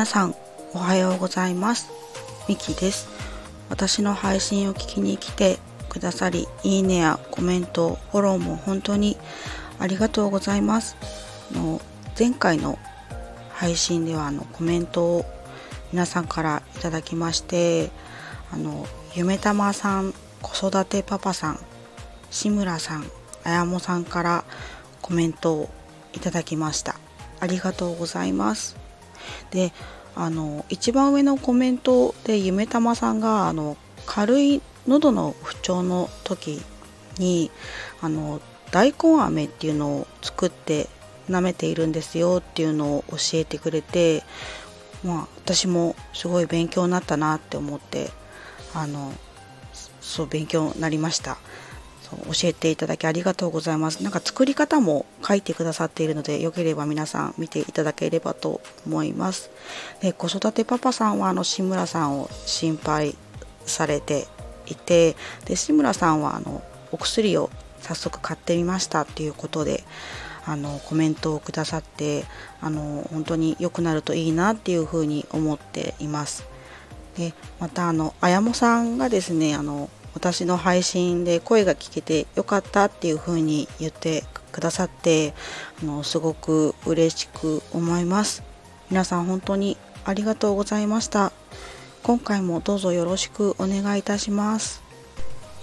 皆さんおはようございます。ミキです。私の配信を聞きに来てくださりいいねやコメントフォローも本当にありがとうございます。の前回の配信ではあのコメントを皆さんからいただきましてあの夢玉さん子育てパパさん志村さんあやもさんからコメントをいただきました。ありがとうございます。であの一番上のコメントで夢玉さんがあの軽い喉の不調の時にあの大根飴っていうのを作って舐めているんですよっていうのを教えてくれてまあ私もすごい勉強になったなって思ってあのそう勉強になりました。教えていただきありがとうございます。なんか作り方も書いてくださっているのでよければ皆さん見ていただければと思います。で子育てパパさんはあの志村さんを心配されていてで志村さんはあのお薬を早速買ってみましたっていうことであのコメントをくださってあの本当に良くなるといいなっていうふうに思っています。でまたあの綾もさんがですねあの私の配信で声が聞けてよかったっていう風に言ってくださってあのすごく嬉しく思います。皆さん本当にありがとうございました。今回もどうぞよろしくお願いいたします。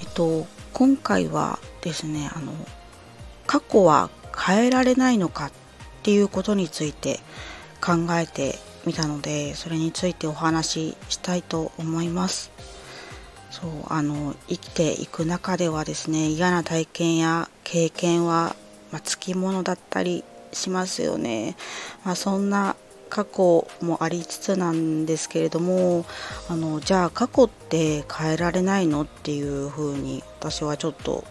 えっと今回はですねあの過去は変えられないのかっていうことについて考えてみたのでそれについてお話ししたいと思います。そうあの生きていく中ではですね嫌な体験や経験は、まあ、つきものだったりしますよね、まあ、そんな過去もありつつなんですけれどもあのじゃあ過去って変えられないのっていうふうに私はちょっと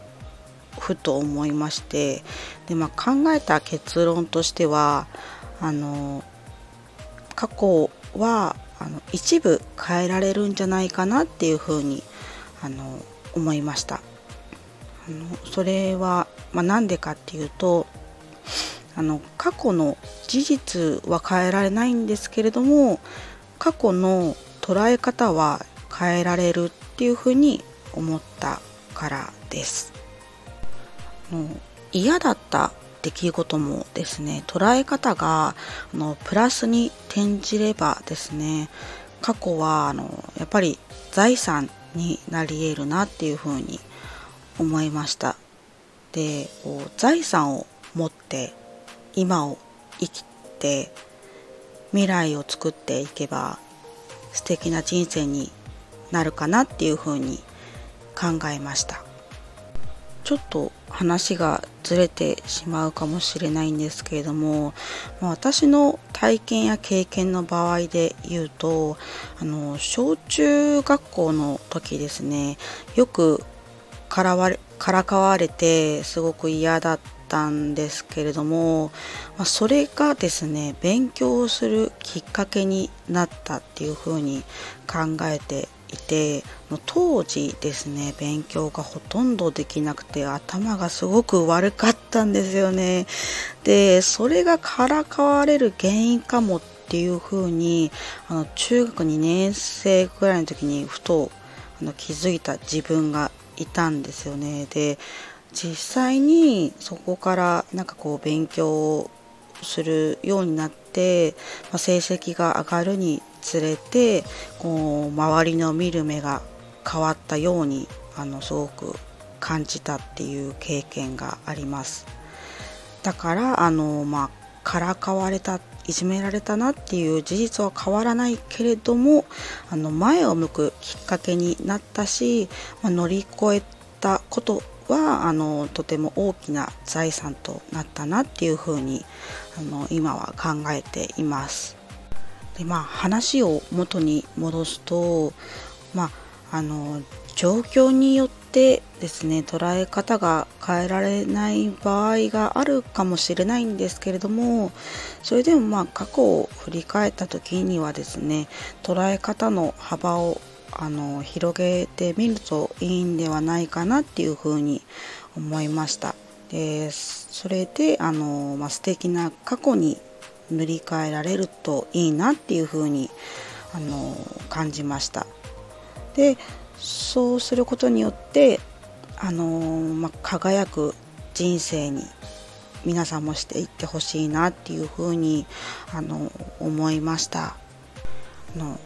ふと思いましてで、まあ、考えた結論としてはあの過去はあの一部変えられるんじゃないかなっていうふうにあの思いましたあのそれは、まあ、なんでかっていうとあの過去の事実は変えられないんですけれども過去の捉え方は変えられるっていうふうに思ったからです。嫌だった出来事もですね捉え方があのプラスに転じればですね過去はあのやっぱり財産になり得るなっていうふうに思いました。でこう財産を持って今を生きて未来を作っていけば素敵な人生になるかなっていうふうに考えました。ちょっと話がずれてしまうかもしれないんですけれども、ま、私の体験や経験の場合で言うとあの小中学校の時ですねよくからわれからかわれてすごく嫌だったんですけれども、まあ、それがですね勉強をするきっかけになったっていうふうに考えていて当時ですね勉強がほとんどできなくて頭がすごく悪かったんですよね。でそれがからかわれる原因かもっていうふうにあの中学2年生ぐらいの時にふとあの気づいた自分がいたんですよね。で実際にそこからなんかこう勉強するようになって、まあ、成績が上がるにつれてこう周りの見る目が変わったようにあのすごく感じたっていう経験があります。だからあのまあからかわれたいじめられたなっていう事実は変わらないけれどもあの前を向くきっかけになったし、まあ、乗り越えたことはあのとても大きな財産となったなっていうふうにあの今は考えています。でまあ話を元に戻すとまああの状況によってですね捉え方が変えられない場合があるかもしれないんですけれどもそれでもまあ過去を振り返った時にはですね捉え方の幅をあの広げてみるといいんではないかなっていうふうに思いました。でそれであの、まあ、素敵な過去に塗り替えられるといいなっていうふうにあの感じましたでそうすることによってあの、まあ、輝く人生に皆さんもしていってほしいなっていうふうにあの思いましたあの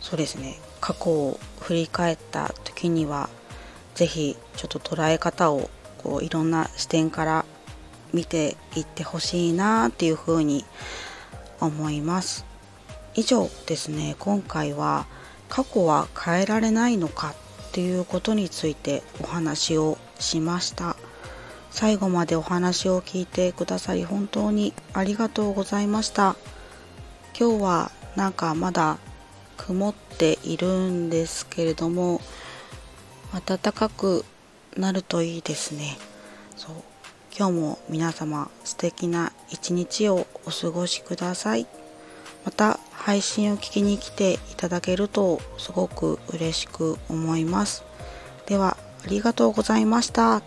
そうですね。過去を振り返った時には是非ちょっと捉え方をこういろんな視点から見ていってほしいなっていうふうに思います。以上ですね。今回は過去は変えられないのかっていうことについてお話をしました。最後までお話を聞いてくださり本当にありがとうございました。今日はなんかまだ曇っているんですけれども暖かくなるといいですね。そう。今日も皆様素敵な一日をお過ごしください。また配信を聞きに来ていただけるとすごく嬉しく思います。ではありがとうございました。